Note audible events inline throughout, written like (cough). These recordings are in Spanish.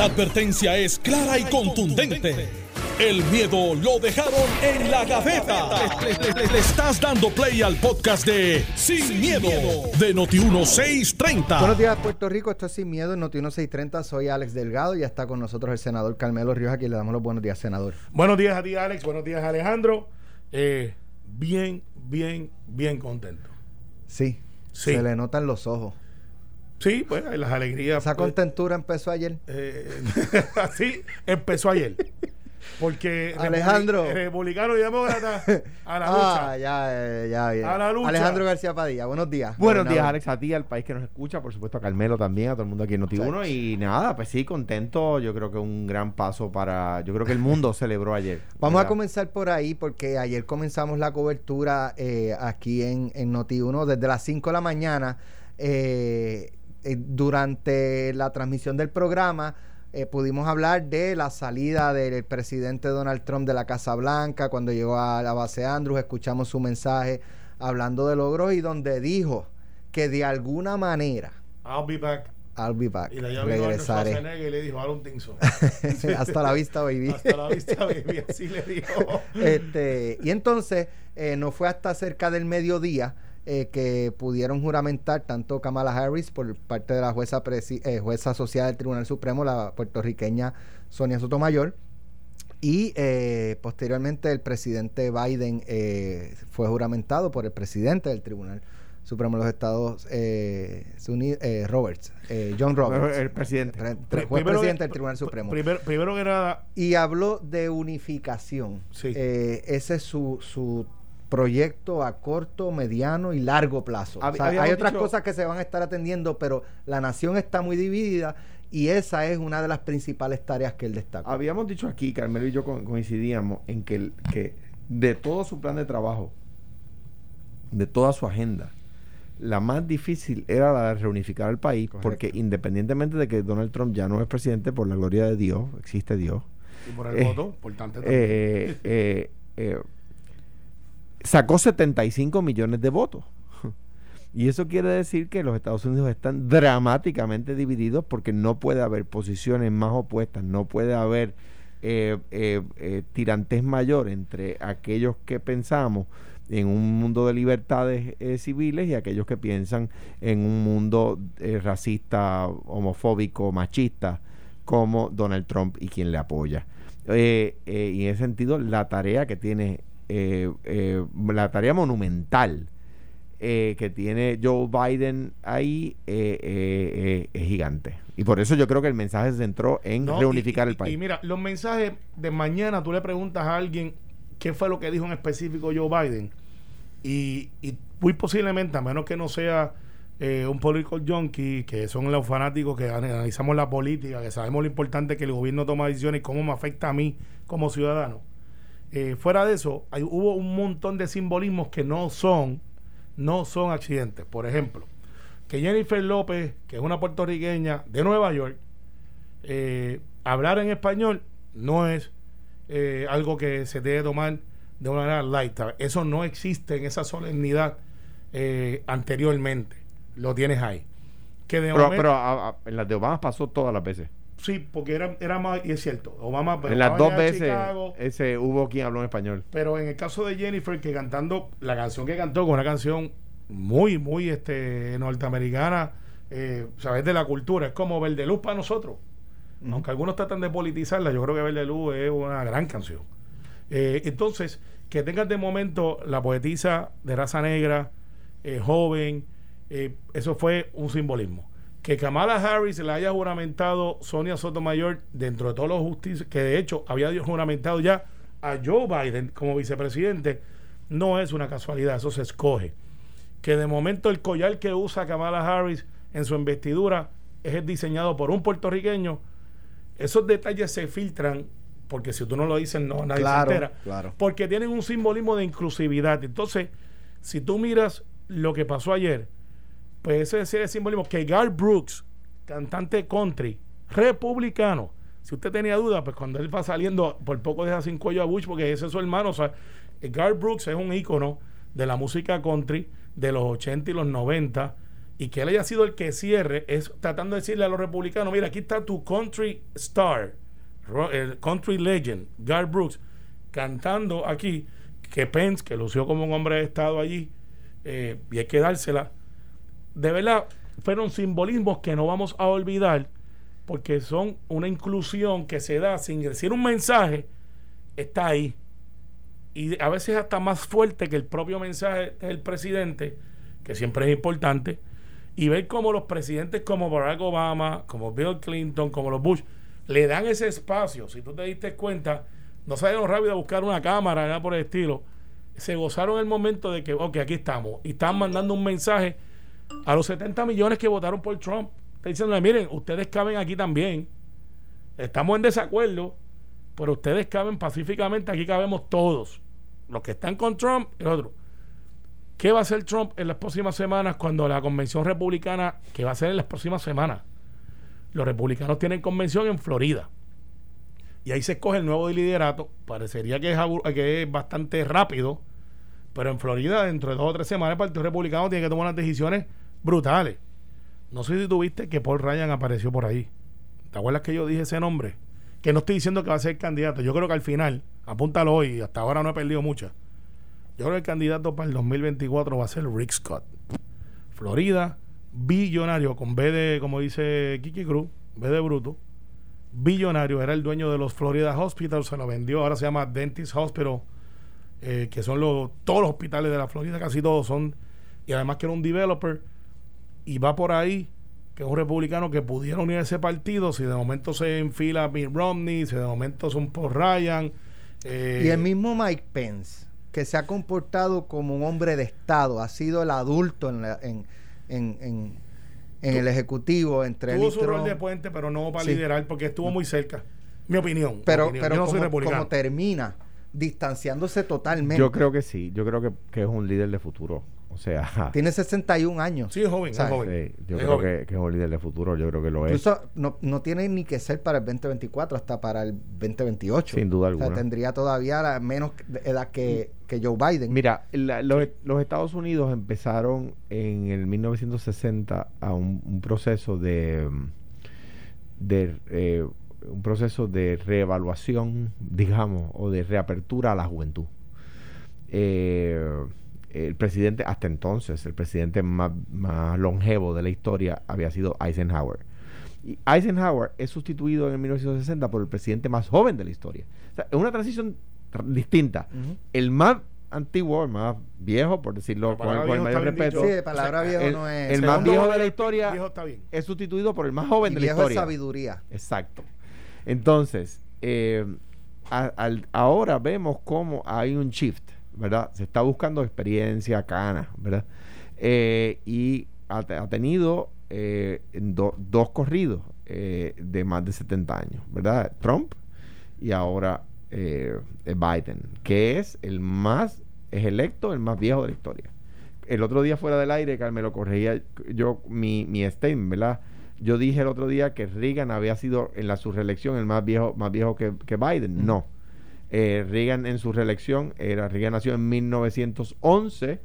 La advertencia es clara y contundente. El miedo lo dejaron en la gaveta. Le, estás dando play al podcast de Sin, miedo, de Noti1630. Buenos días, Puerto Rico. Esto es Sin Miedo en Noti1630. Soy Alex Delgado y ya está con nosotros el senador Carmelo Ríos. Aquí le damos los buenos días, senador. Buenos días a ti, Alex. Buenos días, Alejandro. Eh, bien, bien, bien contento. Sí, Sí. Se le notan los ojos. Sí, pues las alegrías. Esa pues, contentura empezó ayer. eh, (laughs) sí, empezó ayer. Porque Alejandro. Republi- Republicano y demócrata a la (laughs) Ah, lucha. ya, eh, ya, bien. A la lucha. Alejandro García Padilla, buenos días. Buenos días. Alex, a ti, al país que nos escucha, por supuesto a Carmelo también, a todo el mundo aquí en Noti1. Y nada, pues sí, contento. Yo creo que un gran paso para. Yo creo que el mundo (laughs) celebró ayer. Vamos a comenzar por ahí porque ayer comenzamos la cobertura eh, aquí en, en Noti1 desde las 5 de la mañana. eh, eh, durante la transmisión del programa eh, pudimos hablar de la salida del presidente Donald Trump de la Casa Blanca cuando llegó a la base Andrews. Escuchamos su mensaje hablando de logros y donde dijo que de alguna manera, I'll be back. I'll be back, Y la regresaré. Y le dijo, Aaron Tinson. (laughs) Hasta la vista, baby. (laughs) Hasta la vista, baby. Así le dijo. (laughs) Este, y entonces eh, no fue hasta cerca del mediodía eh, que pudieron juramentar tanto Kamala Harris por parte de la jueza, presi- eh, jueza asociada del Tribunal Supremo, la puertorriqueña Sonia Sotomayor, y eh, posteriormente el presidente Biden eh, fue juramentado por el presidente del Tribunal Supremo de los Estados eh, Uni- eh, Roberts, eh, John Roberts, El presidente. pre- Pri- pre- fue primero presidente del Tribunal Supremo Primero, primero que nada, y habló de unificación. Sí. Ese es su, su proyecto a corto, mediano y largo plazo. Hab- O sea, habíamos hay otras dicho- cosas que se van a estar atendiendo, pero la nación está muy dividida y esa es una de las principales tareas que él destaca. Habíamos dicho aquí, Carmelo y yo co- coincidíamos en que, el- que de todo su plan de trabajo, de toda su agenda, la más difícil era la de reunificar al país, Correcto. porque independientemente de que Donald Trump ya no es presidente, por la gloria de Dios, existe Dios, y por el Eh, voto, importante también. eh, eh, eh, sacó 75 millones de votos. (laughs) Y eso quiere decir que los Estados Unidos están dramáticamente divididos porque no puede haber posiciones más opuestas, no puede haber eh, eh, eh, tirantez mayor entre aquellos que pensamos en un mundo de libertades eh, civiles y aquellos que piensan en un mundo racista, homofóbico, machista, como Donald Trump y quien le apoya. Y en ese sentido, la tarea que tiene, eh, eh, la tarea monumental eh, que tiene Joe Biden ahí eh, eh, es gigante. Y por eso yo creo que el mensaje se centró en No, reunificar y- el país. Y mira, los mensajes de mañana, tú le preguntas a alguien qué fue lo que dijo en específico Joe Biden. Y, y muy posiblemente, a menos que no sea eh, un political junkie, que son los fanáticos que analizamos la política, que sabemos lo importante que el gobierno toma decisiones y cómo me afecta a mí como ciudadano. Eh, fuera de eso, hay, hubo un montón de simbolismos que no son, no son accidentes. Por ejemplo, que Jennifer López, que es una puertorriqueña de Nueva York, eh, hablar en español no es eh, algo que se debe tomar de una manera light. Eso no existe en esa solemnidad anteriormente. Lo tienes ahí. Que de pero momento- pero a- a- en las de Obama pasó todas las veces. Sí, porque era, era más, y es cierto, Obama pero en las dos veces Chicago, ese hubo quien habló en español. pero en el caso de Jennifer, que cantando la canción que cantó, con una canción muy, muy este, norteamericana, eh, sabes de la cultura, es como Verde Luz para nosotros. Aunque algunos tratan de politizarla, yo creo que Verde Luz es una gran canción. Eh, entonces, que tengas de momento la poetisa de raza negra, eh, joven, eso fue un simbolismo. Que Kamala Harris le haya juramentado Sonia Sotomayor dentro de todos los justicias, que de hecho había juramentado ya a Joe Biden como vicepresidente, no es una casualidad, eso se escoge. Que de momento el collar que usa Kamala Harris en su investidura es el diseñado por un puertorriqueño, esos detalles se filtran porque si tú no lo dices no nadie Claro, se entera claro. porque tienen un simbolismo de inclusividad entonces si tú miras lo que pasó ayer pues ese es el simbolismo que Garth Brooks cantante country republicano si usted tenía dudas pues cuando él va saliendo por poco deja sin cuello a Bush porque ese es su hermano o sea Garth Brooks es un ícono de la música country de los 80 y los 90 y que él haya sido el que cierre, es tratando de decirle a los republicanos, mira, aquí está tu country star, country legend, Garth Brooks, cantando aquí, que Pence, que lució como un hombre de Estado allí, eh, y hay que dársela, de verdad, fueron simbolismos que no vamos a olvidar, porque son una inclusión que se da sin decir un mensaje, está ahí. Y a veces hasta más fuerte que el propio mensaje del presidente, que siempre es importante, y ver cómo los presidentes como Barack Obama, como Bill Clinton, como los Bush, le dan ese espacio. Si tú te diste cuenta, no salieron rápido a buscar una cámara, nada por el estilo. Se gozaron el momento de que, ok, aquí estamos. Y están mandando un mensaje a los 70 millones que votaron por Trump. Está diciendo, miren, ustedes caben aquí también. Estamos en desacuerdo, pero ustedes caben pacíficamente, aquí cabemos todos. Los que están con Trump y los otros. ¿Qué va a hacer Trump en las próximas semanas cuando la convención republicana, que va a ser en las próximas semanas? Los republicanos tienen convención en Florida. Y ahí se escoge el nuevo liderato. Parecería que que es bastante rápido. Pero en Florida, dentro de dos o tres semanas, el Partido Republicano tiene que tomar unas decisiones brutales. No sé si tuviste que Paul Ryan apareció por ahí. ¿Te acuerdas que yo dije ese nombre? Que no estoy diciendo que va a ser candidato. Yo creo que al final, apúntalo hoy, hasta ahora no he perdido muchas yo creo que el candidato para el 2024 va a ser Rick Scott. Florida, billonario, con B de, como dice Kiki Cruz, B de bruto. Billonario, era el dueño de los Florida Hospitals, se lo vendió, ahora se llama Dentist Hospital, eh, que son los, todos los hospitales de la Florida, casi todos son, y además que era un developer, y va por ahí, que es un republicano que pudiera unir a ese partido, si de momento se enfila Mitt Romney, si de momento son por Ryan. Eh, y el mismo Mike Pence que se ha comportado como un hombre de Estado, ha sido el adulto en, en, en, en, el Ejecutivo entre Tuvo su rol de puente, pero no para liderar, porque estuvo muy cerca. Mi opinión. Pero, pero como, termina, distanciándose totalmente. Yo creo que sí, yo creo que, que es un líder de futuro. O sea. (laughs) Tiene 61 años. Sí, es joven, es joven. yo creo Que, que, es un líder de futuro, yo creo que lo es. no, no tiene ni que ser para el 2024, hasta para el 2028. Sin duda alguna. O sea, tendría todavía la menos edad que, que Joe Biden. Mira, los, Estados Unidos empezaron en el 1960 a un, proceso de. de eh, un proceso de reevaluación, digamos, o de reapertura a la juventud. Eh el presidente, hasta entonces, el presidente más, longevo de la historia había sido Eisenhower. Y Eisenhower es sustituido en 1960 por el presidente más joven de la historia. es una transición distinta. El más antiguo, el más viejo, por decirlo con el, mayor respeto. Sí, palabra viejo no es. El más viejo de la historia es sustituido por el más joven de la historia. Es sabiduría. Exacto. Entonces, eh, ahora vemos cómo hay un shift ¿verdad? Se está buscando experiencia, cana, ¿verdad? Eh, y ha, tenido eh, dos corridos eh, de más de 70 años, ¿verdad? Trump y ahora Biden, que es el más, es electo, el más viejo de la historia. El otro día fuera del aire, Carmelo, corregía yo mi, mi statement, ¿verdad? Yo dije el otro día que Reagan había sido en la reelección el más viejo, más viejo que, que Biden. No eh, Reagan en su reelección, era, Reagan nació en 1911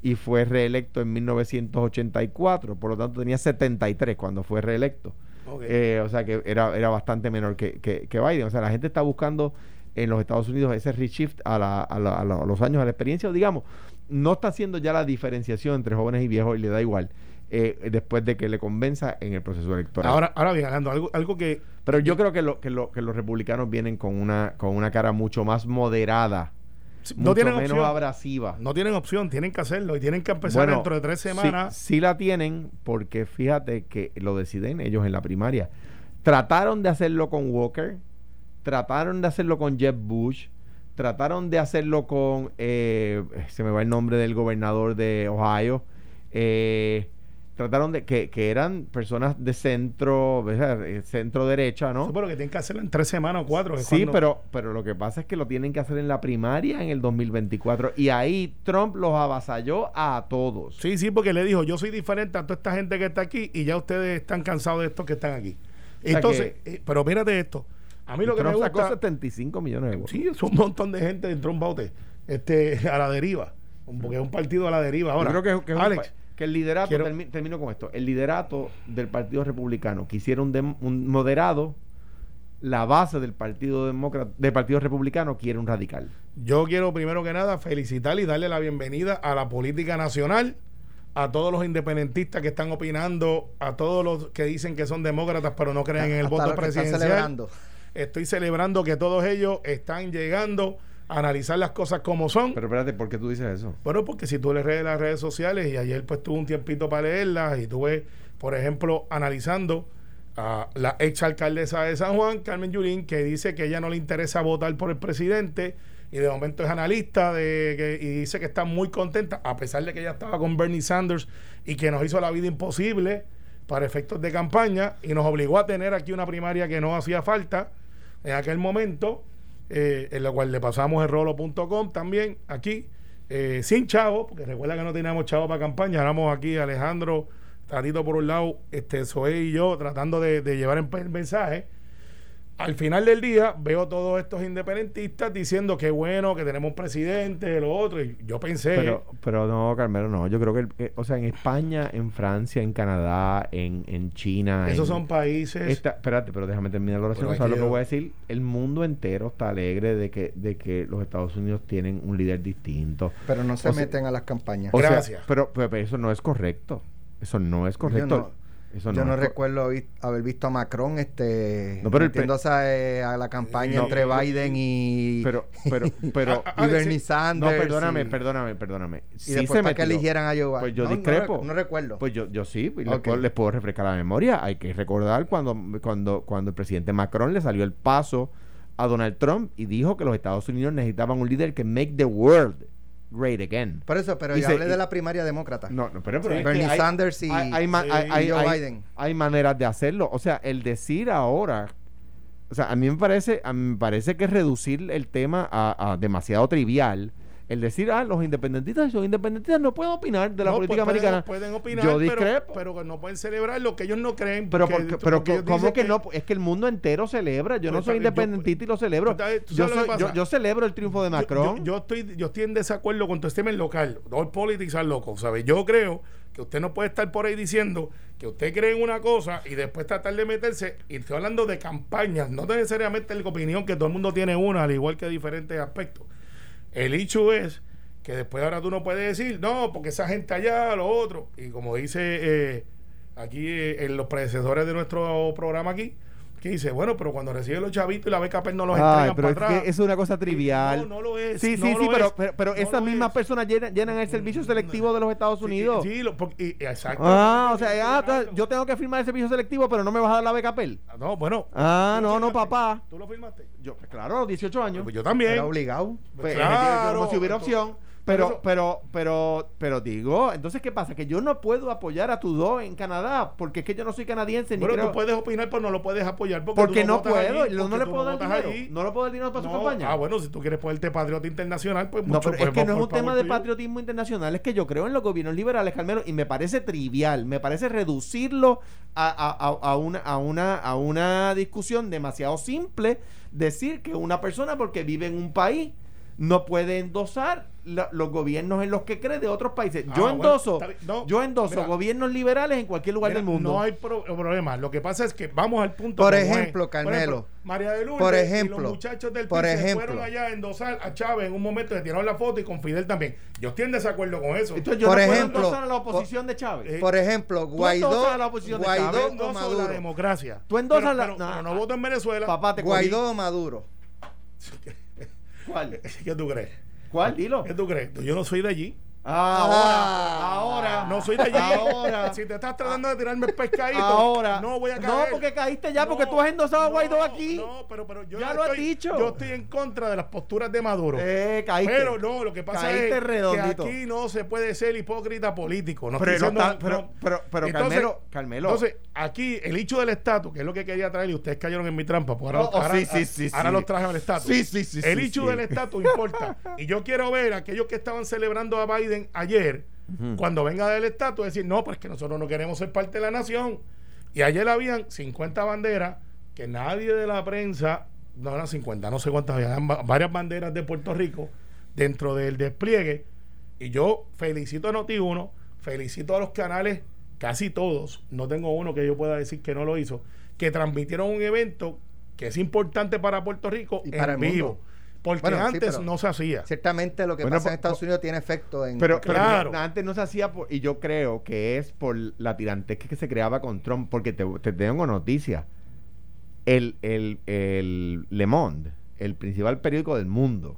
y fue reelecto en 1984, por lo tanto tenía 73 cuando fue reelecto. Eh, o sea que era, era bastante menor que, que, Biden. O sea, la gente está buscando en los Estados Unidos ese reshift a, la, a, a, los años, a la experiencia, digamos, no está haciendo ya la diferenciación entre jóvenes y viejos y le da igual. Eh, después de que le convenza en el proceso electoral. Ahora, ahora bien, algo, algo que... Pero yo creo que, lo, que, lo, que los republicanos vienen con una, con una cara mucho más moderada. no tienen menos opción. abrasiva. No tienen opción, tienen que hacerlo y tienen que empezar dentro de tres semanas. Sí, sí, la tienen porque fíjate que lo deciden ellos en la primaria. Trataron de hacerlo con Walker, trataron de hacerlo con Jeb Bush, trataron de hacerlo con, eh, se me va el nombre del gobernador de Ohio, eh, trataron de que, que eran personas de centro, eh, centro derecha, ¿no? Sí, pero que tienen que hacerlo en tres semanas o cuatro. Sí, pero, pero lo que pasa es que lo tienen que hacer en la primaria en el 2024 y ahí Trump los avasalló a todos. Sí, sí, porque le dijo, yo soy diferente a toda esta gente que está aquí y ya ustedes están cansados de estos que están aquí. Entonces, eh, pero mírate esto. A mí lo que me gusta... sacó 75 millones de votos. Sí, es un montón de gente de un bote este, a la deriva. Porque es un partido a la deriva ahora. Yo creo que, que Alex, Que el liderato, Quiero- termi- termino con esto, el liderato del Partido Republicano quisiera un, moderado, la base del Partido Demócrata, del Partido Republicano quiere un radical. Yo quiero primero que nada felicitar y darle la bienvenida a la política nacional, a todos los independentistas que están opinando, a todos los que dicen que son demócratas pero no creen en el Hasta voto presidencial. celebrando. Estoy celebrando que todos ellos están llegando analizar las cosas como son. Pero espérate, ¿por qué tú dices eso? Bueno, porque si tú lees las redes sociales y ayer pues tuve un tiempito para leerlas y tuve, por ejemplo, analizando a la ex alcaldesa de San Juan, Carmen Yulín, que dice que ella no le interesa votar por el presidente y de momento es analista de, que- y dice que está muy contenta, a pesar de que ella estaba con Bernie Sanders y que nos hizo la vida imposible para efectos de campaña y nos obligó a tener aquí una primaria que no hacía falta en aquel momento, eh, en la cual le pasamos el rolo.com también aquí, eh, sin chavo, porque recuerda que no teníamos chavo para campaña, éramos aquí Alejandro, Tatito por un lado, este Zoe y yo tratando de, de llevar el mensaje. Al final del día veo todos estos independentistas diciendo que bueno, que tenemos un presidente, lo otro, y yo pensé... Pero, pero no, Carmelo, no. Yo creo que, eh, o sea, en España, en Francia, en Canadá, en, en China. esos en- son países... Esta- espérate, pero déjame terminar la oración. ¿Sabes lo que- voy a decir? El mundo entero está alegre de que, de que los Estados Unidos tienen un líder distinto. Pero no se O sea- meten a las campañas. O Gracias. pero, pero- pero eso no es correcto. Eso no es correcto. Eso Yo no recuerdo haber visto a Macron este No, pero metiéndose a, eh, a la campaña No, entre Biden y, (laughs) Pero, pero, pero. (laughs) Y Alex, Bernie (laughs) sí. Sanders. no, perdóname, y, perdóname, perdóname. y Sí después se para que eligieran a Joe Biden. Pues yo discrepo. No, recuerdo. Pues yo, yo sí, les, puedo, les puedo refrescar la memoria. Hay que recordar cuando, cuando, cuando el presidente Macron le salió el paso a Donald Trump y dijo que los Estados Unidos necesitaban un líder que make the world great again. Por eso, pero Y yo se- hablé y- de la primaria demócrata. No, no, pero, pero Sí, Bernie hay- Sanders y, hay, hay Joe hay- Biden. hay maneras de hacerlo. O sea, el decir ahora, o sea, a mí me parece, a mí me parece que reducir el tema a, a demasiado trivial. El decir, ah, los independentistas son independentistas, no pueden opinar de la No, política pues, americana. Pueden, pueden opinar, Yo pero- discrepo. Pero, que no pueden celebrar lo que ellos no creen. Pero, porque- porque, pero porque ¿cómo que, no? Es que el mundo entero celebra. Yo no Pues, soy está bien, yo- independentista y lo celebro. Pues, está bien, ¿tú Yo, lo soy- celebro el triunfo de Macron. Yo, yo estoy, yo estoy en desacuerdo con tu tema local. All politics are local, ¿sabes? Yo creo que usted no puede estar por ahí diciendo que usted cree en una cosa y después tratar de meterse. Y estoy hablando de campañas, no necesariamente la opinión que todo el mundo tiene una, al igual que diferentes aspectos. El hecho es que después ahora tú no puedes decir, no, porque esa gente allá, lo otro. Y como dice eh, aquí eh, en los predecesores de nuestro programa aquí, que dice, bueno, pero cuando recibe los chavitos y la beca PER no los Ay, entregan pero para es atrás. que es una cosa trivial. No, no lo es. Sí, sí, sí, pero, es, pero, pero no esas mismas es. personas llenan, llenan el servicio selectivo de los Estados Unidos. Sí, lo- y- exacto. Ah, o sea, ah, entonces yo tengo que firmar el servicio selectivo, pero no me vas a dar la beca PEL. No, bueno. Ah, ¿Tú lo no, no, papá. ¿Tú lo firmaste? Yo, pues claro, a los 18 años. Pues yo también. Era obligado. Pues, Claro, como si hubiera opción. Pero, pero, pero, pero digo, entonces, ¿qué pasa? Que yo no puedo apoyar a tu dos en Canadá, porque es que yo no soy canadiense ni Pero creo- tú puedes opinar, pero no lo puedes apoyar porque, Porque no votas puedo, allí, yo no porque le puedo dar dinero. allí. No le puedo dar dinero para su No, campaña. Ah, bueno, si tú quieres ponerte patriota internacional, pues No, mucho, pero pues, es que no es un tema de patriotismo internacional, es que yo creo en los gobiernos liberales, Carmelo, y me parece trivial, me parece reducirlo a, a- a- a una, a, una, a una discusión demasiado simple, decir que una persona porque vive en un país no puede endosar la- los gobiernos en los que cree de otros países. Ah, Yo endoso. No, yo endoso mira. gobiernos liberales en cualquier lugar Mira, del mundo. No hay pro- problema. Lo que pasa es que vamos al punto. Por como es. ejemplo, Carmelo. María de Lourdes Por y ejemplo, los muchachos del por ejemplo. fueron allá a endosar a Chávez en un momento de tiraron la foto y con Fidel también. Yo estoy en desacuerdo con eso. Entonces yo Por no puedo ejemplo, endosar a la oposición de Chávez. eh, Por ejemplo, Guaidó, a la oposición de Guaidó Chávez, o endoso la Maduro. democracia. Tú endosas pero, la- pero- no, pero no voto en Venezuela. Papá, te. Guaidó o Maduro. ¿Cuál? (laughs) ¿Qué tú crees? ¿Cuál? Dilo. ¿Qué tú crees? Yo no soy de allí. Ahora, ahora. No soy de allí. Ahora. Si te estás tratando de tirarme el pescadito, Ahora. no voy a caer. No, porque caíste ya, porque tú has endosado a Guaidó no, aquí. No, pero, pero yo Ya lo has estoy- dicho. Yo estoy en contra de las posturas de Maduro. Eh, caíste. Pero no, lo que pasa Caíste es redondito. que aquí no se puede ser hipócrita político. No Pero estoy no diciendo- está- pero- pero- pero, Carmelo, Carmelo. Entonces, aquí el hecho del estatus, que es lo que quería traer, y ustedes cayeron en mi trampa, porque ahora, Oh, oh, ahora- sí, sí, sí, ahora los traje al estatus. Sí, sí, sí, El hecho del estatus importa. Y yo quiero ver a aquellos que estaban celebrando a Biden ayer, cuando venga del estatus, decir, no, pues que nosotros no queremos ser parte de la nación. Y ayer habían 50 banderas que nadie de la prensa, no eran 50, no sé cuántas, habían va- varias banderas de Puerto Rico dentro del despliegue. Y yo felicito a Noti1 felicito a los canales, casi todos, no tengo uno que yo pueda decir que no lo hizo, que transmitieron un evento que es importante para Puerto Rico Y en para el mundo. Porque Bueno, sí, antes pero- no se hacía. Ciertamente lo que Bueno, pasa en po- Estados Unidos tiene efecto en... Pero, pero Claro. antes no se hacía, por- y yo creo que es por la tirantez que se creaba con Trump, porque te, te tengo noticia. El, el, el Le Monde, el principal periódico del mundo,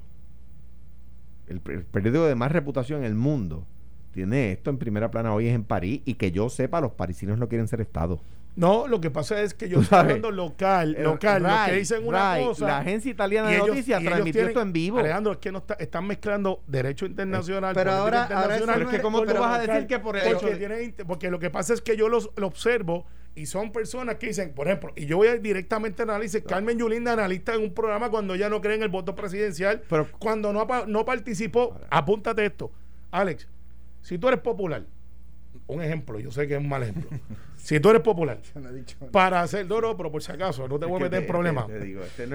el periódico de más reputación en el mundo, tiene esto en primera plana hoy es en París, y que yo sepa, los parisinos no quieren ser Estado. No, lo que pasa es que yo estoy hablando local, Eh, local, los que dicen una cosa. La agencia italiana de ellos- noticias transmitió tienen- esto en vivo. Alejandro, es que no está- están mezclando derecho internacional. Pero ahora- ahora internacional Pero es que es- ¿cómo tú lo vas a decir que por porque, hecho tienen porque lo que pasa es que yo los, lo observo y son personas que dicen, por ejemplo, y yo voy a ir directamente a análisis, Carmen Yulinda, analista en un programa cuando ya no cree en el voto presidencial, Pero- cuando no, no participó, apúntate esto. Alex, si tú eres popular, un ejemplo, yo sé que es un mal ejemplo. (laughs) si tú eres popular, Yo no he dicho nada. para hacer, no, no, pero por si acaso, no te voy a meter en problemas. Te, digo, este.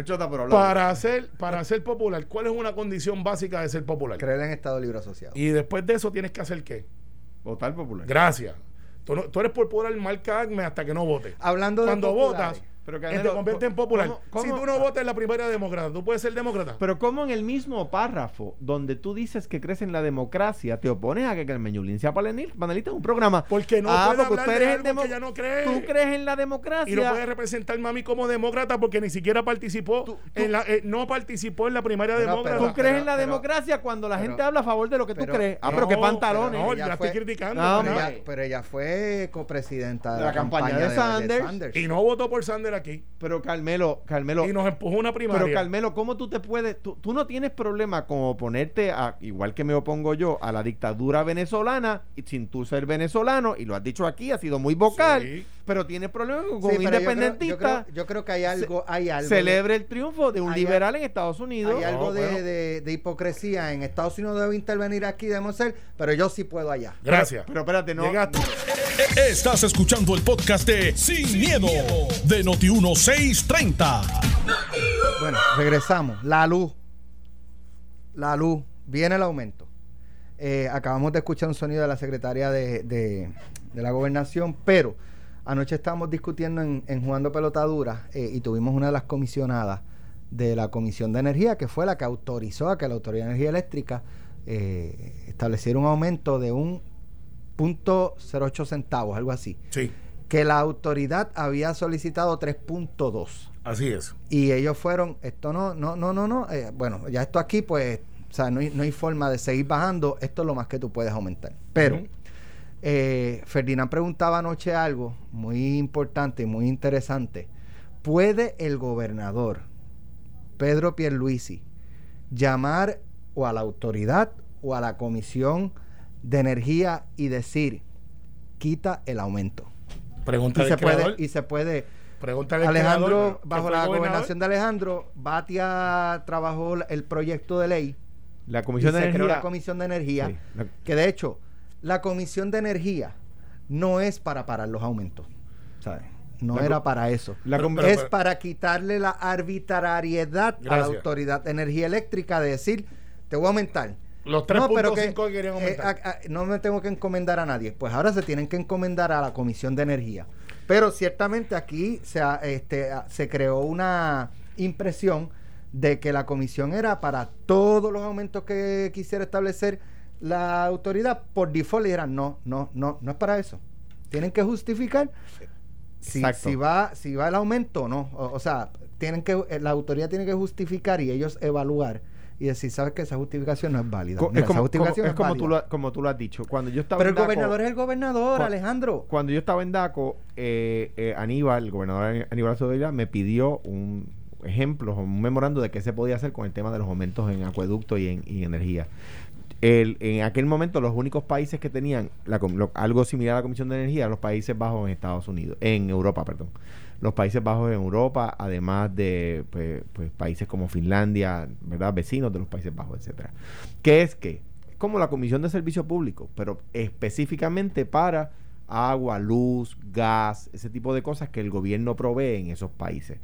Para ser, para ser popular, ¿cuál es una condición básica de ser popular? Creer en Estado Libre Asociado. Y después de eso tienes que hacer qué? Votar popular. Gracias. Tú, no- tú eres popular, marca ACME hasta que no votes. Hablando de Cuando votas, Pero, que te convierte en popular. ¿cómo- cómo- Si tú no votas en la primera demócrata, ¿tú puedes ser demócrata? Pero como en el mismo párrafo donde tú dices que crees en la democracia, te opones a que Carmen Yulín sea paneli- panelista en un programa. porque no Ah, puede porque hablar de algo que ya no cree. Tú crees en la democracia. y no puede representarme a mí como demócrata porque ni siquiera participó Tú- tú- en la eh, no participó en la primaria demócrata. ¿Tú crees pero- en la pero- democranes cuando la pero- gente habla a favor de lo que tú crees? Ah, No, pero qué pero pantalones. No, ya fue- estoy criticando. No, ella, pero ella fue copresidenta de la, la campaña de Sanders. Y no votó por Sander aquí. Pero Carmelo, Carmelo, Y nos empujó una primaria. pero Carmelo, ¿cómo tú te puedes, tú, tú no tienes problema con oponerte a, igual que me opongo yo, a la dictadura venezolana, y sin tú ser venezolano, y lo has dicho aquí, has sido muy vocal, Sí. Pero tienes problema con Sí, yo. Yo creo, yo creo que hay algo, hay algo. de- celebre el triunfo de un liberal en Estados Unidos. Hay algo No, de, bueno. de- de hipocresía. En Estados Unidos debe intervenir aquí, debemos ser, pero yo sí puedo allá. Gracias. Pero espérate, no. Llegaste. Estás escuchando el podcast de Sin, miedo, de Noti1630. Bueno, regresamos. La luz. La luz. Viene el aumento. Eh, acabamos de escuchar un sonido de la secretaria de, de- de la gobernación, pero anoche estábamos discutiendo en, en Jugando Pelotadura eh, y tuvimos una de las comisionadas de la Comisión de Energía, que fue la que autorizó a que la Autoridad de Energía Eléctrica eh, estableciera un aumento de un punto 08 centavos, algo así, Sí, que la autoridad había solicitado 3.2 así es. y ellos fueron, esto no, no, no, no, no, eh, bueno, ya esto aquí, pues, o sea, no hay, no hay forma de seguir bajando, esto es lo más que tú puedes aumentar. Pero. Eh, Ferdinand preguntaba anoche algo muy importante y muy interesante. ¿Puede el gobernador, Pedro Pierluisi, llamar o a la autoridad o a la comisión de energía y decir, quita el aumento? Pregunta Y se puede, y se puede Pregunta al Alejandro, creador, bajo la gobernador. gobernación de Alejandro, Batia trabajó el proyecto de ley La y Comisión se de creó Energía. la Comisión de Energía, Sí, la- que de hecho, la Comisión de Energía no es para parar los aumentos, ¿sabes? No La era para eso. la Pero- com- pero- es para quitarle la arbitrariedad a la. Autoridad de Energía Eléctrica de decir, te voy a aumentar. Los No, pero 3.5 que, querían eh, aumentar. a- a- no me tengo que encomendar a nadie. Pues ahora se tienen que encomendar a la Comisión de Energía. Pero ciertamente aquí se, este, se creó una impresión de que la comisión era para todos los aumentos que quisiera establecer la autoridad. Por default le dirán, no, no, no, no es para eso. Tienen que justificar si, si va si va el aumento o no. O, o sea, tienen que eh, la autoridad tiene que justificar y ellos evaluar y decir, sabes que esa justificación no es válida. Mira, es esa como, justificación como- es como válida. tú, lo, como tú lo has dicho. Cuando yo estaba Pero el DACO- gobernador es el gobernador, Alejandro. Cuando yo estaba en DACO, eh, eh, Aníbal, el gobernador Aníbal Acevedo me pidió un ejemplo, un memorando de qué se podía hacer con el tema de los aumentos en acueducto y en, y en energía. En aquel momento los únicos países que tenían algo similar a la Comisión de Energía, los Países Bajos en Estados Unidos, en Europa, perdón. Los Países Bajos en Europa, además de pues, pues, países como Finlandia, ¿verdad? Vecinos de los Países Bajos, etcétera. ¿Qué es que? Como la Comisión de Servicio Público, pero específicamente para agua, luz, gas, ese tipo de cosas que el gobierno provee en esos países.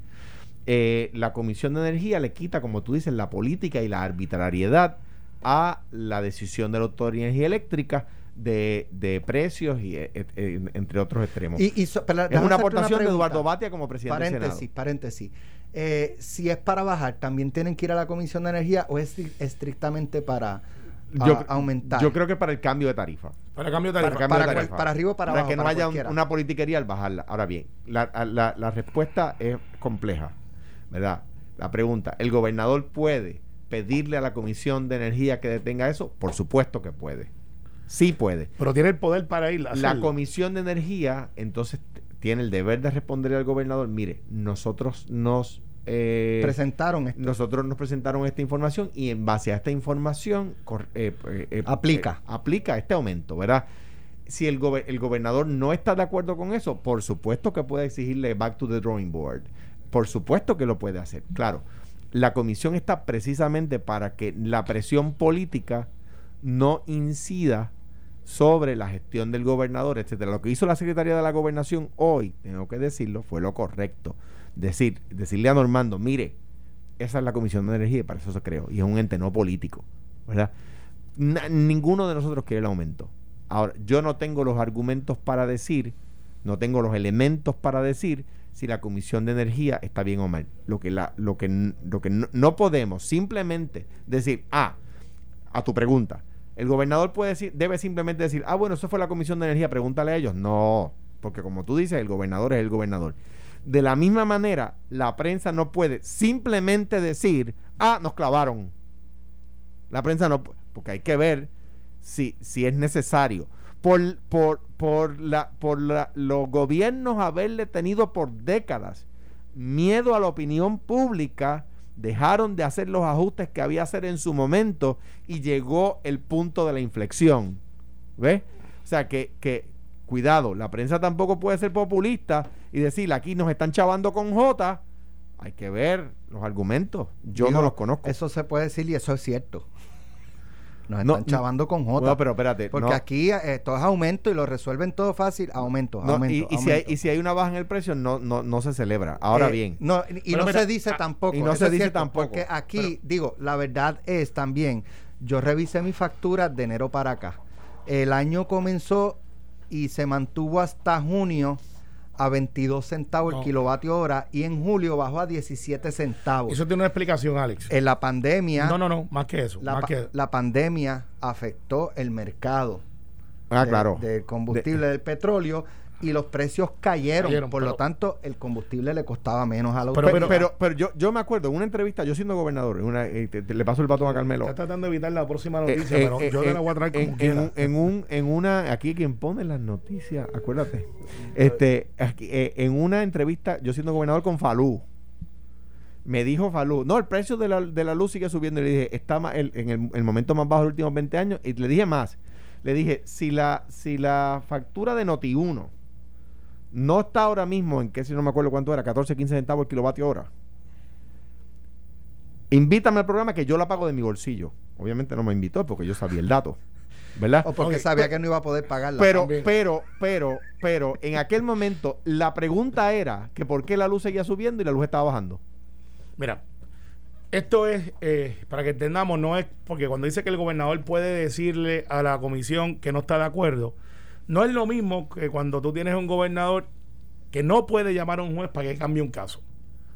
Eh, la Comisión de Energía le quita, como tú dices, la política y la arbitrariedad a la decisión de la Autoridad de Energía Eléctrica de, de precios y eh, eh, entre otros extremos. Y, y so- pero es una aportación de. Eduardo Batia como presidente del Paréntesis, Senado. paréntesis. Eh, si es para bajar, ¿también tienen que ir a la Comisión de Energía o es estri- estrictamente para a- Yo, aumentar? yo creo que para el cambio de tarifa. Para cambio de para, tarifa. cambio de para tarifa. cual- para arriba o para abajo. que no para haya un- una politiquería al bajarla. Ahora bien, la, la- la respuesta es compleja, ¿verdad? La pregunta, ¿el gobernador puede pedirle a la Comisión de Energía que detenga eso? Por supuesto que puede. Sí puede. Pero tiene el poder para ir a La. Comisión de Energía entonces tiene el deber de responderle al gobernador, mire, nosotros nos... eh, Presentaron esto. nosotros nos presentaron esta información y en base a esta información cor- eh, eh, eh, Aplica. eh, aplica este aumento, ¿verdad? Si el, gober- el gobernador no está de acuerdo con eso, por supuesto que puede exigirle back to the drawing board. Por supuesto que lo puede hacer. Claro, la comisión está precisamente para que la presión política no incida sobre la gestión del gobernador, etcétera. Lo que hizo la Secretaría de la Gobernación hoy, tengo que decirlo, fue lo correcto. Decir, decirle a Normando, mire, esa es la Comisión de Energía y para eso se creó. Y es un ente no político, ¿verdad? Ninguno de nosotros quiere el aumento. Ahora, yo no tengo los argumentos para decir, no tengo los elementos para decir si la Comisión de Energía está bien o mal. Lo que, la, lo que, lo que no, no podemos simplemente decir, ah, a tu pregunta, el gobernador puede decir, debe simplemente decir, ah, bueno, eso fue la Comisión de Energía, pregúntale a ellos. No, porque como tú dices, el gobernador es el gobernador. De la misma manera, la prensa no puede simplemente decir, ah, nos clavaron. La prensa no, porque hay que ver si, si es necesario. Por, por, por, la, por la- los gobiernos haberle tenido por décadas miedo a la opinión pública, dejaron de hacer los ajustes que había que hacer en su momento y llegó el punto de la inflexión. ¿Ves? O sea que, que cuidado, la prensa tampoco puede ser populista y decir aquí nos están chavando con J. Hay que ver los argumentos. Yo Digo, no los conozco. Eso se puede decir y eso es cierto. Nos No, están chavando con J. Bueno, pero espérate. porque no. aquí eh, todo es aumento y lo resuelven todo fácil. Aumento, No, aumento. y, y si hay, y si hay una baja en el precio, no, no, no se celebra. Ahora Eh, bien, No, y y Pero no mira, se dice ah, tampoco. y no se dice cierto, tampoco. Porque aquí, digo, la verdad es también, yo revisé mis facturas de enero para acá. El año comenzó y se mantuvo hasta junio a 22 centavos No. el kilovatio hora y en julio bajó a 17 centavos. Eso tiene una explicación, Alex. en la pandemia, no, no, no, más que eso. la, más pandemia afectó el mercado ah, de- claro. del combustible del petróleo y los precios cayeron. Cayeron, por pero- lo tanto, el combustible le costaba menos a la Pero- Pero, pero, pero yo, yo me acuerdo, en una entrevista, yo siendo gobernador, en una, eh, te- te- le paso el batón a Carmelo. Está tratando de evitar la próxima Eh, noticia, eh, pero eh, yo te la voy a traer como en, un, en, un- en una, aquí quien pone las noticias, acuérdate, este, aquí, en una entrevista, yo siendo gobernador con Falú, me dijo Falú, no, el precio de la, de la luz sigue subiendo, y le dije, está el- en el, el momento más bajo de los últimos 20 años, y le dije más, le dije, si la, si la factura de Noti1 no está ahora mismo en que si no me acuerdo cuánto era, 14, 15 centavos el kilovatio hora, invítame al programa que yo la pago de mi bolsillo. Obviamente no me invitó porque yo sabía el dato, ¿verdad? o porque sabía pero- que no iba a poder pagarla. Pero, también. pero, pero, pero, en aquel momento la pregunta era que por qué la luz seguía subiendo y la luz estaba bajando. Mira, esto es, eh, para que entendamos, no es porque cuando dice que el gobernador puede decirle a la comisión que no está de acuerdo, no es lo mismo que cuando tú tienes un gobernador que no puede llamar a un juez para que cambie un caso.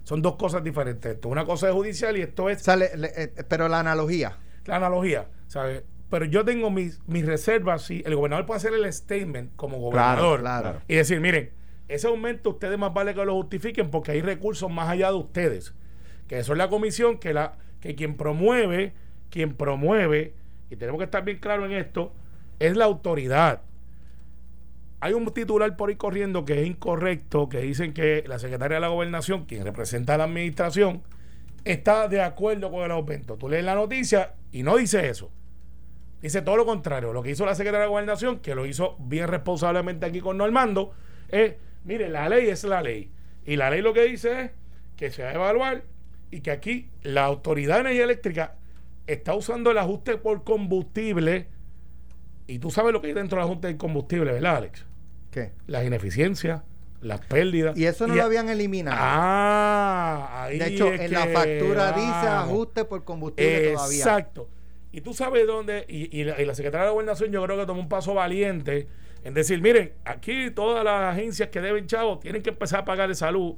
Son dos cosas diferentes. Esto una cosa es judicial y esto es Sale, le- eh, pero la analogía. la analogía, ¿sabes? Pero yo tengo mis, mis reservas, si el gobernador puede hacer el statement como gobernador claro. y decir, miren, ese aumento ustedes más vale que lo justifiquen porque hay recursos más allá de ustedes, que eso es la comisión, que, la, que quien promueve, quien promueve, y tenemos que estar bien claros en esto, es la autoridad. Hay un titular por ahí corriendo que es incorrecto, que dicen que la secretaria de la gobernación, quien representa a la administración, está de acuerdo con el aumento. Tú lees la noticia y no dice eso. Dice todo lo contrario. Lo que hizo la secretaria de Gobernación, que lo hizo bien responsablemente aquí con Normando, es, mire, la ley es la ley. Y la ley lo que dice es que se va a evaluar y que aquí la Autoridad de Energía Eléctrica está usando el ajuste por combustible. Y tú sabes lo que hay dentro del ajuste del combustible, ¿verdad, Alex? ¿Qué? Las ineficiencias, las pérdidas. Y eso no lo habían eliminado. Ah, ahí de hecho, es en la factura dice ajuste por combustible todavía. Exacto. Y tú sabes dónde, y, y la, y la secretaria de Gobernación yo creo que tomó un paso valiente en decir, miren, aquí todas las agencias que deben chavos tienen que empezar a pagar de salud.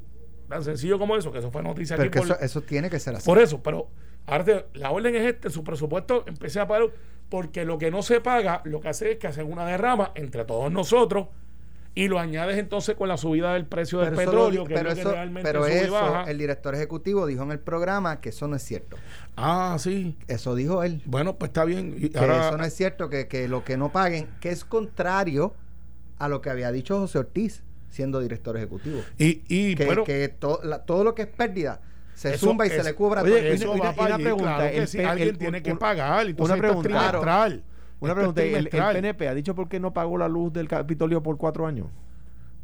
Tan sencillo como eso, que eso fue noticia Pero aquí que por, eso, eso tiene que ser así. por eso, pero ahora te- la orden es este, su presupuesto empecé a pagar porque lo que no se paga, lo que hace es que hacen una derrama entre todos nosotros y lo añades entonces con la subida del precio del Pero petróleo, que es pero que eso, realmente pero sube eso, baja. el director ejecutivo dijo en el programa que eso no es cierto. Ah, sí. Eso dijo él. Bueno, pues está bien. Y Que ahora- eso no es cierto, que, que lo que no paguen, que es contrario a lo que había dicho José Ortiz siendo director ejecutivo. y, y Que, bueno, que to- la- todo lo que es pérdida se Eso- zumba y se le cubra oye, todo. y eso una- va y para una allí, pregunta, claro que el sí, alguien el- tiene un- que pagar. Entonces una esto es pregunta. trimestral. Una Esto pregunta, es ¿el. PNP ha dicho por qué no pagó la luz del Capitolio por cuatro años?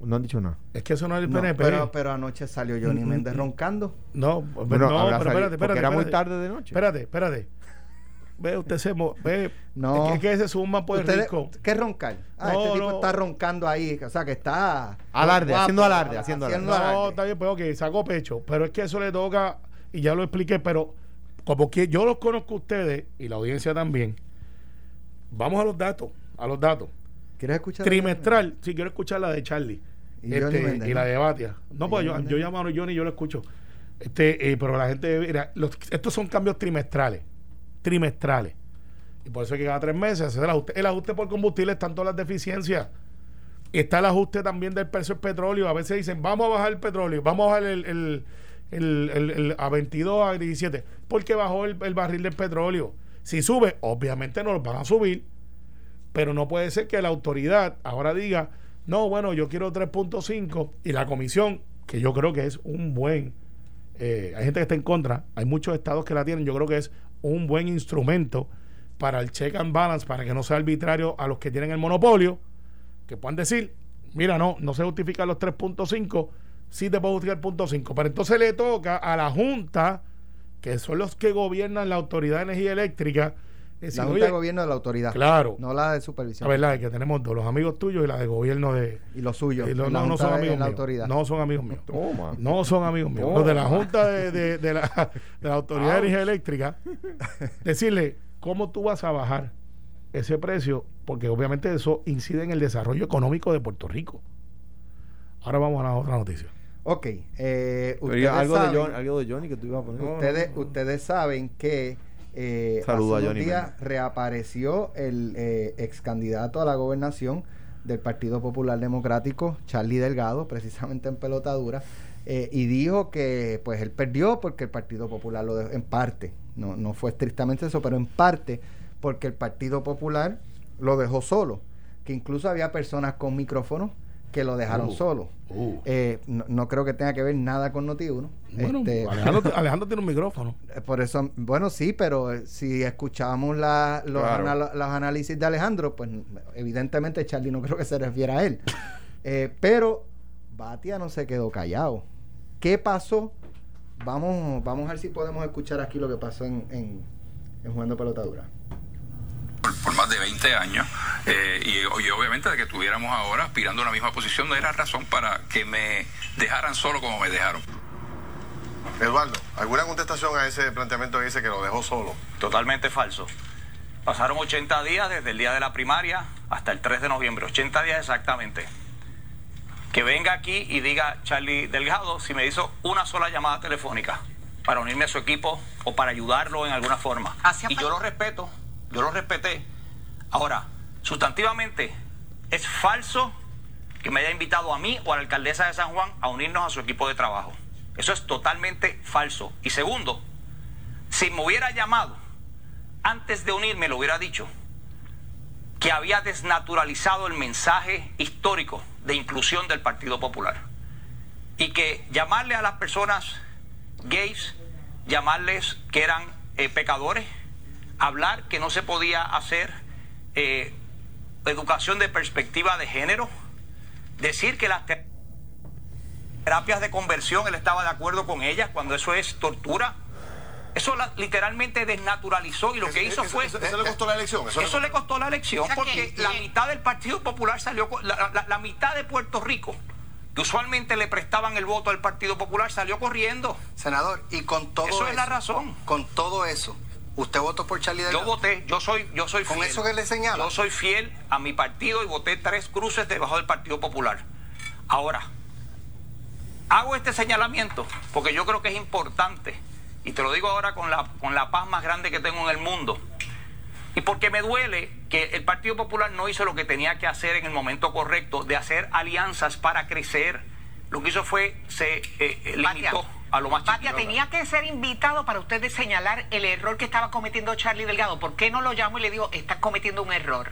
No han dicho nada. Es que eso no es el No, PNP. pero, pero anoche salió Johnny Mm, Méndez mm, roncando. no, Bueno, no, pero espérate, porque espérate. era muy espérate. tarde de noche. Espérate, espérate. Ve, usted se mo- ve. No. Es que, ese zumba pues Ustedes- rico. ¿Qué roncar? Ah, No, este tipo no. está roncando ahí. O sea, que está... Alarde, guapo, haciendo alarde, haciendo alarde. No, está bien, pero que sacó pecho. Pero es que eso le toca, y ya lo expliqué, pero como que yo los conozco a ustedes y la audiencia también, vamos a los datos, a los datos. ¿Quieres escuchar? Trimestral, si quiero escuchar la de Charlie. Y Este, y la de Batia. No, pues yo, yo llamo a Johnny y yo lo escucho. Este, eh, pero la gente, mira, los- estos son cambios trimestrales. Trimestrales. Y por eso es que cada tres meses hacer el ajuste. El ajuste por combustible están todas las deficiencias. Está el ajuste también del precio del petróleo. A veces dicen, vamos a bajar el petróleo, vamos a bajar el, el- el- el- a 22, a 17, porque bajó el, el barril del petróleo. Si sube, obviamente no lo van a subir, pero no puede ser que la autoridad ahora diga, no, bueno, yo quiero 3.5 y la comisión, que yo creo que es un buen, eh, hay gente que está en contra, hay muchos estados que la tienen, yo creo que es un buen instrumento para el check and balance, para que no sea arbitrario a los que tienen el monopolio, que puedan decir, mira, no, no se justifican los 3.5, sí te puedo justificar el punto 5, pero entonces le toca a la Junta, que son los que gobiernan la Autoridad de Energía Eléctrica, La Junta "Oye, de Gobierno de la Autoridad. Claro. No la de la supervisión. verdad es que tenemos dos, los amigos tuyos y la de gobierno de... Y los suyos. y los- la no, son de amigos la míos. Autoridad. No son amigos míos. Toma. No son amigos míos. Toma. Los de la Junta de, de- de la, de la Autoridad de Energía Eléctrica. Decirle, ¿cómo tú vas a bajar ese precio? Porque obviamente eso incide en el desarrollo económico de Puerto Rico. Ahora vamos a la otra noticia. Ok. Eh, Pero ustedes, ya algo, de saben, John- algo de Johnny que tú ibas a poner. ustedes, ustedes saben que eh, hace Saludo a Johnny Méndez. reapareció el eh, ex candidato a la gobernación del Partido Popular Democrático, Charlie Delgado, (laughs) precisamente en pelotadura, eh, y dijo que pues él perdió porque el Partido Popular lo dejó, en parte, no, no fue estrictamente eso, pero en parte porque el Partido Popular lo dejó solo, que incluso había personas con micrófonos que lo dejaron Uh, solo. uh. Eh, no, no creo que tenga que ver nada con Noti1. Bueno, Este, Alejandro, (laughs) Alejandro tiene un micrófono. eh, Por eso, bueno, sí, pero eh, si escuchábamos la- los, Claro. anal- los análisis de Alejandro, pues evidentemente Charlie no (laughs) creo que se refiera a él. (laughs) Eh, pero Batia no se quedó callado. ¿Qué pasó? Vamos, vamos a ver si podemos escuchar aquí lo que pasó en, en, en Jugando Pelotadura. por, por más de 20 años eh, y, y obviamente de que estuviéramos ahora aspirando a la misma posición no era razón para que me dejaran solo como me dejaron. Eduardo, ¿alguna contestación a ese planteamiento que dice que lo dejó solo? Totalmente falso. Pasaron 80 días desde el día de la primaria hasta el 3 de noviembre, 80 días exactamente. Que venga aquí y diga Charlie Delgado si me hizo una sola llamada telefónica para unirme a su equipo o para ayudarlo en alguna forma. Y yo lo respeto, yo lo respeté. Ahora, sustantivamente, es falso que me haya invitado a mí o a la alcaldesa de San Juan a unirnos a su equipo de trabajo. Eso es totalmente falso. Y segundo, si me hubiera llamado antes de unirme, lo hubiera dicho que había desnaturalizado el mensaje histórico de inclusión del Partido Popular. Y que llamarle a las personas gays, llamarles que eran eh, pecadores, hablar que no se podía hacer eh, educación de perspectiva de género, decir que las te- terapias de conversión él estaba de acuerdo con ellas cuando eso es tortura. Eso la- literalmente desnaturalizó y lo que Eso- hizo eso- fue... eso- eso le costó la elección, eso Eso, le- le costó la elección porque que- la mitad del Partido Popular salió... La, la- la mitad de Puerto Rico, que usualmente le prestaban el voto al Partido Popular, salió corriendo. Senador, y con todo Eso es la razón. Con todo eso, ¿Usted votó por Charlie Yo Delgado? voté, yo soy, yo soy ¿Con fiel. eso que le señala? Yo soy fiel a mi partido y voté tres cruces debajo del Partido Popular. Ahora, hago este señalamiento porque yo creo que es importante, y te lo digo ahora con la, con la paz más grande que tengo en el mundo, y porque me duele que el Partido Popular no hizo lo que tenía que hacer en el momento correcto, de hacer alianzas para crecer. Lo que hizo fue, se eh, eh, limitó a lo más chiquito. tenía que ser invitado para usted señalar el error que estaba cometiendo Charlie Delgado. ¿Por qué no lo llamo y le digo, está cometiendo un error?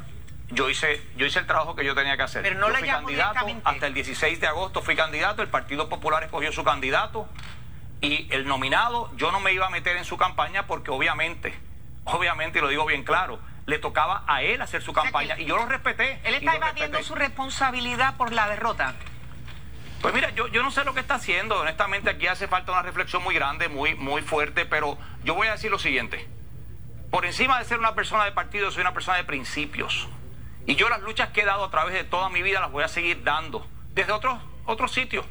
Yo hice, yo hice el trabajo que yo tenía que hacer. Pero no yo le fui candidato hasta el 16 de agosto fui candidato, el Partido Popular escogió su candidato y el nominado yo no me iba a meter en su campaña porque obviamente, obviamente y lo digo bien claro, le tocaba a él hacer su campaña y yo lo respeté. Él está evadiendo su responsabilidad por la derrota. Pues mira, yo, yo no sé lo que está haciendo. Honestamente, aquí hace falta una reflexión muy grande, muy, muy fuerte, pero yo voy a decir lo siguiente. Por encima de ser una persona de partido, soy una persona de principios. Y yo las luchas que he dado a través de toda mi vida las voy a seguir dando, desde otros, otros sitios.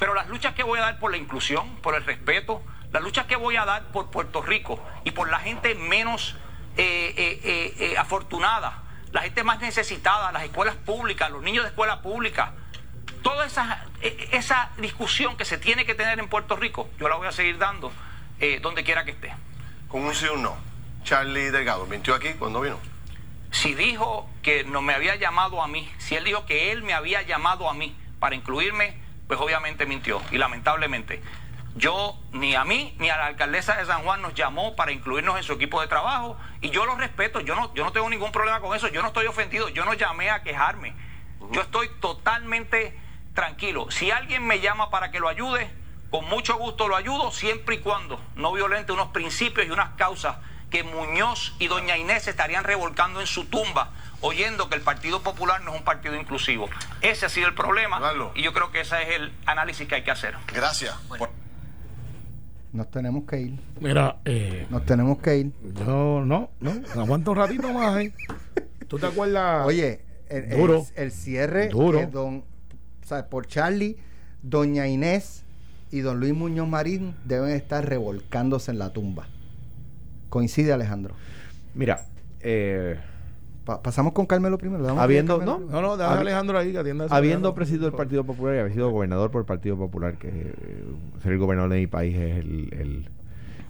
Pero las luchas que voy a dar por la inclusión, por el respeto, las luchas que voy a dar por Puerto Rico y por la gente menos eh, eh, eh, afortunada, la gente más necesitada, las escuelas públicas, los niños de escuela pública, toda esa, eh, esa discusión que se tiene que tener en Puerto Rico, yo la voy a seguir dando eh, donde quiera que esté. Con un sí o un no. Charlie Delgado, ¿mintió aquí cuando vino? Si dijo que no me había llamado a mí, si él dijo que él me había llamado a mí para incluirme, pues obviamente mintió. Y lamentablemente, yo ni a mí ni a la alcaldesa de San Juan nos llamó para incluirnos en su equipo de trabajo y yo lo respeto, yo no, yo no tengo ningún problema con eso, yo no estoy ofendido, yo no llamé a quejarme. Yo estoy totalmente tranquilo. Si alguien me llama para que lo ayude, con mucho gusto lo ayudo, siempre y cuando no violente unos principios y unas causas que Muñoz y doña Inés se estarían revolcando en su tumba, oyendo que el Partido Popular no es un partido inclusivo. Ese ha sido el problema Eduardo. y yo creo que ese es el análisis que hay que hacer. Gracias. Nos tenemos que ir. Mira, eh, Nos tenemos que ir. yo no, no, aguanto un ratito más. ¿eh? ¿Tú te acuerdas? Oye, el, Duro. el cierre Duro. que don, o sea, por Charlie, doña Inés y don Luis Muñoz Marín deben estar revolcándose en la tumba. Coincide Alejandro. Mira, eh, Pa- pasamos con Carmelo primero. Habiendo- Carmelo no, no, no, deja a Alejandro ahí que atienda habiendo presidido el Partido Popular y haber sido gobernador por el Partido Popular, que eh, ser el gobernador de mi país es el, el-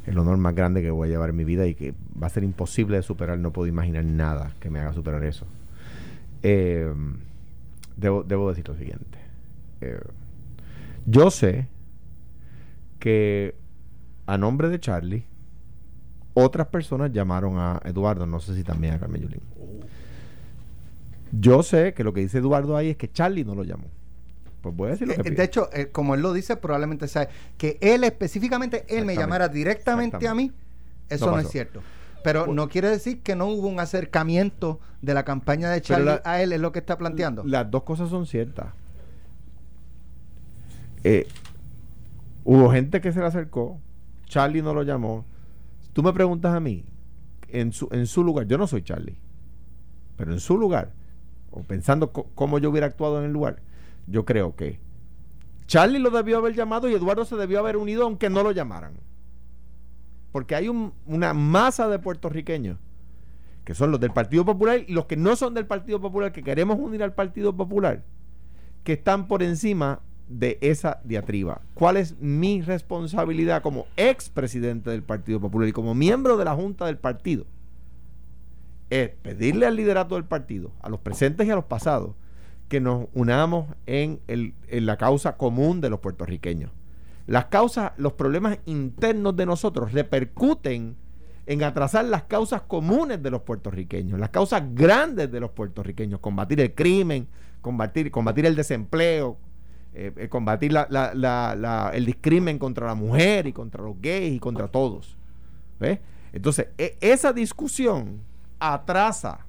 el honor más grande que voy a llevar en mi vida y que va a ser imposible de superar. No puedo imaginar nada que me haga superar eso. Eh, debo, debo decir lo siguiente. Eh, yo sé que a nombre de Charlie, otras personas llamaron a Eduardo, no sé si también a Carmen Yulín. Yo sé que lo que dice Eduardo ahí es que Charlie no lo llamó. Pues voy a decir lo que Eh, de hecho, eh, como él lo dice, probablemente sea que él específicamente, él me llamara directamente a mí. Eso No no, es cierto. Pero Pues- no quiere decir que no hubo un acercamiento de la campaña de Charlie la- a él, es lo que está planteando. Las dos cosas son ciertas. Eh, hubo gente que se le acercó, Charlie no lo llamó. Tú me preguntas a mí, en su, en su lugar, yo no soy Charlie, pero en su lugar, o pensando cómo yo hubiera actuado en el lugar, yo creo que Charlie lo debió haber llamado y Eduardo se debió haber unido aunque no lo llamaran. Porque hay un- una masa de puertorriqueños que son los del Partido Popular y los que no son del Partido Popular, que queremos unir al Partido Popular, que están por encima de esa diatriba. ¿Cuál es mi responsabilidad como expresidente del Partido Popular y como miembro de la Junta del Partido? Es pedirle al liderato del partido, a los presentes y a los pasados, que nos unamos en, el- en la causa común de los puertorriqueños. Las causas, los problemas internos de nosotros repercuten en atrasar las causas comunes de los puertorriqueños, las causas grandes de los puertorriqueños, combatir el crimen, combatir, combatir el desempleo, eh, eh, combatir la- la- la- el discrimen contra la mujer y contra los gays y contra todos. ¿Ves? Entonces, e- esa discusión atrasa,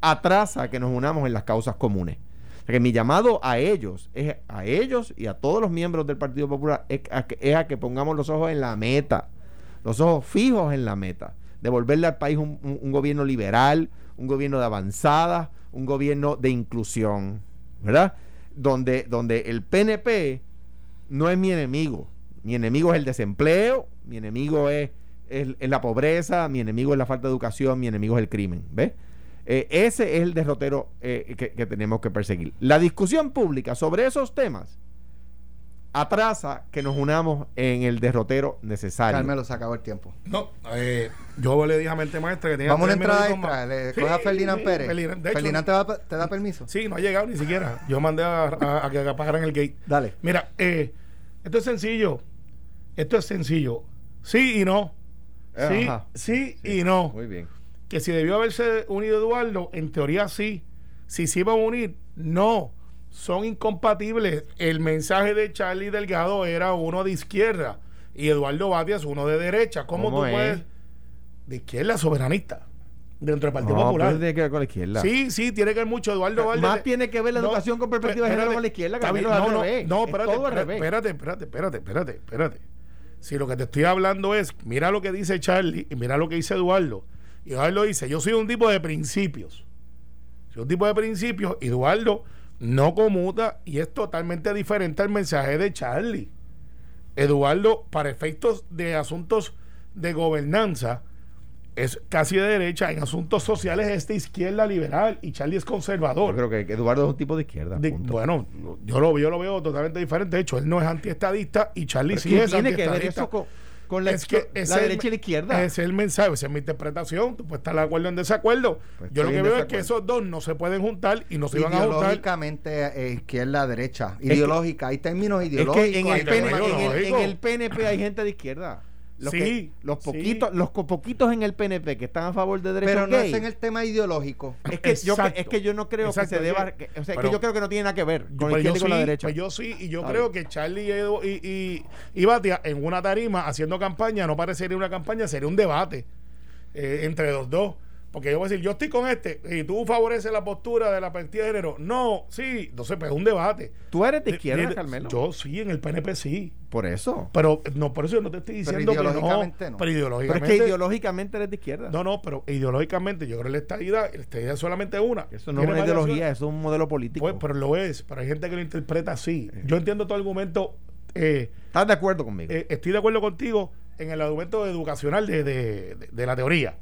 atrasa que nos unamos en las causas comunes. Que mi llamado a ellos, es a ellos y a todos los miembros del Partido Popular, es a que, es a que pongamos los ojos en la meta, los ojos fijos en la meta, devolverle al país un gobierno liberal, un gobierno de avanzada, un gobierno de inclusión, ¿verdad? Donde, donde el PNP no es mi enemigo. Mi enemigo es el desempleo, mi enemigo es la pobreza, mi enemigo es la falta de educación, mi enemigo es el crimen. ¿Ves? Eh, ese es el derrotero eh, que, que tenemos que perseguir. La discusión pública sobre esos temas atrasa que nos unamos en el derrotero necesario. Carmelo, se acabó el tiempo. No, eh, yo le dije a mente maestra que tenía Vamos a minutitos extra. Le Sí, coge a Ferdinand sí, Pérez. Ferdinand. De hecho, Ferdinand te, va- te da permiso. Sí, no ha llegado ni siquiera. Yo mandé a, a- a que apagaran el gate. Dale. Mira, eh, esto es sencillo. Esto es sencillo. Sí y no. Sí, Ajá. sí, y no. Muy bien. Que si debió haberse unido Eduardo, en teoría sí. Si se iba a unir, no. Son incompatibles. El mensaje de Charlie Delgado era uno de izquierda y Eduardo Batias uno de derecha. ¿Cómo, ¿Cómo tú es? puedes? De izquierda soberanista. Dentro del Partido No, Popular. tiene que ver con la izquierda. Sí, sí, tiene que ver mucho. Eduardo Valde. Más tiene que ver la educación con perspectiva de género con la izquierda, bien, es al no, no, revés. no, Es espérate, espérate, espérate, espérate, espérate, espérate, espérate. Si lo que te estoy hablando es, mira lo que dice Charlie y mira lo que dice Eduardo. Y Eduardo dice, yo soy un tipo de principios. Soy un tipo de principios. Eduardo no comuta y es totalmente diferente al mensaje de Charlie. Eduardo, para efectos de asuntos de gobernanza, es casi de derecha, en asuntos sociales es de izquierda liberal y Charlie es conservador. Yo creo que Eduardo es un tipo de izquierda. De- bueno, yo lo, yo lo veo totalmente diferente. De hecho, él no es antiestadista y Charlie Pero sí ¿qué es tiene que ver eso con, con la, Es que la ese es el- derecha y la izquierda? Ese es el mensaje, esa es mi interpretación. Tú puedes estar de acuerdo o en desacuerdo. Pues yo lo que veo es que esos dos no se pueden juntar y no se iban a juntar. Ideológicamente, eh, izquierda, derecha. que- Ideológica. Hay términos Es ideológicos. que en el, en, el, en el PNP hay gente de izquierda. Los, Sí, que- los sí. poquitos, los co- poquitos en el PNP que están a favor de derechos Pero no gay, es en el tema ideológico. es que yo es que yo no creo Exacto, que se deba yo- que- o sea, es pero- que yo creo que no tiene nada que ver con Pues la izquierda y con la sí, derecha. pues yo sí, y yo creo que Charlie y, Edu- y, y, y Batia en una tarima haciendo campaña no parecería una campaña, sería un debate eh, entre los dos. Porque yo voy a decir, yo estoy con este y tú favoreces la postura de la partida de género. No, sí, entonces pues es un debate. Tú eres de De- izquierda, de- Carmelo. Yo sí, en el PNP sí. Por eso. Pero no, por eso yo no te estoy Pero diciendo que no. ideológicamente no. Pero Pero es ideológicamente. que ideológicamente eres de izquierda. no, no, pero ideológicamente yo creo que la estadidad, la estadidad es solamente una. eso no es una ideología, eso es un modelo político. Pues, pero lo es, pero hay gente que lo interpreta así. Yo entiendo tu argumento. Eh, ¿Estás de acuerdo conmigo? eh, estoy de acuerdo contigo en el argumento educacional de, de- de- de la teoría.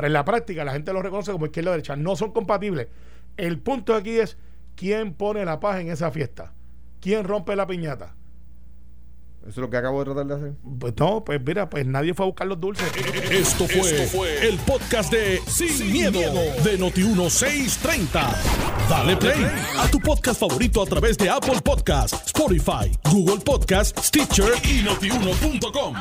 Pero en la práctica la gente lo reconoce como izquierda y derecha. No son compatibles. El punto aquí es quién pone la paz en esa fiesta. ¿Quién rompe la piñata? eso es lo que acabo de tratar de hacer. Pues no, pues mira, pues nadie fue a buscar los dulces. Esto fue, el podcast de Sin, miedo, de Noti1630. Dale play a tu podcast favorito a través de Apple Podcasts, Spotify, Google Podcasts, Stitcher y notiuno.com.